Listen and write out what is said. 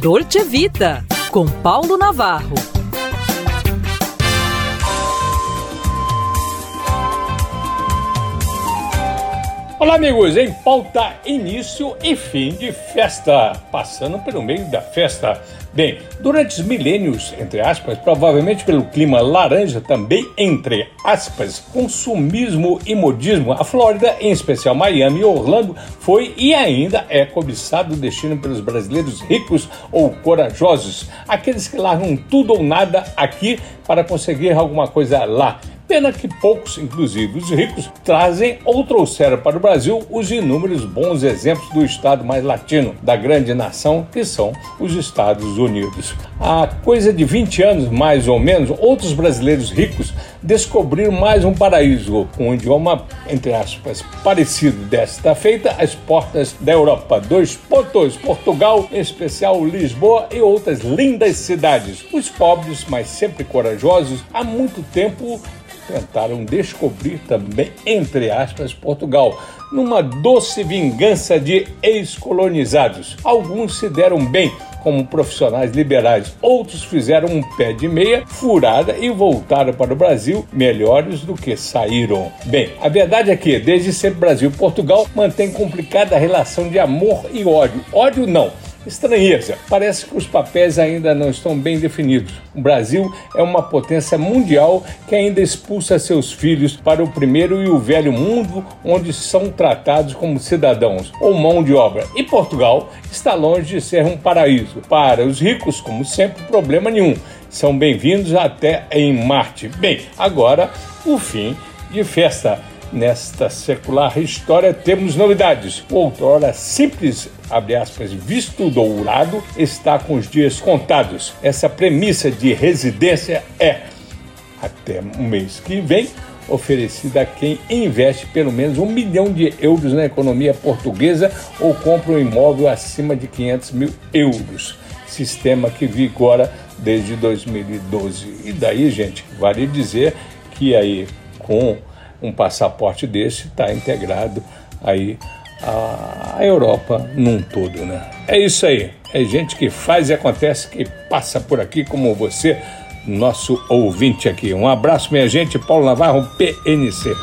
Dolce Vita, com Paulo Navarro. Olá, amigos! Em pauta, início e fim de festa, passando pelo meio da festa. Bem, durante os milênios, entre aspas, provavelmente pelo clima laranja, também entre aspas, consumismo e modismo, a Flórida, em especial Miami e Orlando, foi e ainda é cobiçado destino pelos brasileiros ricos ou corajosos, aqueles que largam tudo ou nada aqui para conseguir alguma coisa lá Pena que poucos, inclusive os ricos, trazem ou trouxeram para o Brasil os inúmeros bons exemplos do Estado mais latino da grande nação, que são os Estados Unidos. Há coisa de 20 anos, mais ou menos, outros brasileiros ricos descobriram mais um paraíso, com um idioma, entre aspas, parecido desta feita às portas da Europa. Dois pontos, Portugal, em especial Lisboa e outras lindas cidades. Os pobres, mas sempre corajosos, há muito tempo tentaram descobrir também, entre aspas, Portugal, numa doce vingança de ex-colonizados. Alguns se deram bem como profissionais liberais, outros fizeram um pé de meia, furada e voltaram para o Brasil melhores do que saíram. Bem, a verdade é que desde sempre Brasil e Portugal mantêm complicada relação de amor e ódio. Ódio não estranheza. Parece que os papéis ainda não estão bem definidos. O Brasil é uma potência mundial que ainda expulsa seus filhos para o primeiro e o velho mundo, onde são tratados como cidadãos ou mão de obra. E Portugal está longe de ser um paraíso. Para os ricos, como sempre, problema nenhum. São bem-vindos até em Marte. Bem, agora o fim de festa. Nesta secular história temos novidades. O outrora simples, abre aspas, visto dourado está com os dias contados. Essa premissa de residência é, até o mês que vem, oferecida a quem investe pelo menos um milhão de euros na economia portuguesa ou compra um imóvel acima de 500 mil euros. Sistema que vigora desde 2012. E daí, gente, vale dizer que aí com um passaporte desse está integrado aí a Europa num todo, né? É isso aí. É gente que faz e acontece, que passa por aqui como você, nosso ouvinte aqui. Um abraço, minha gente. Paulo Navarro, PNC.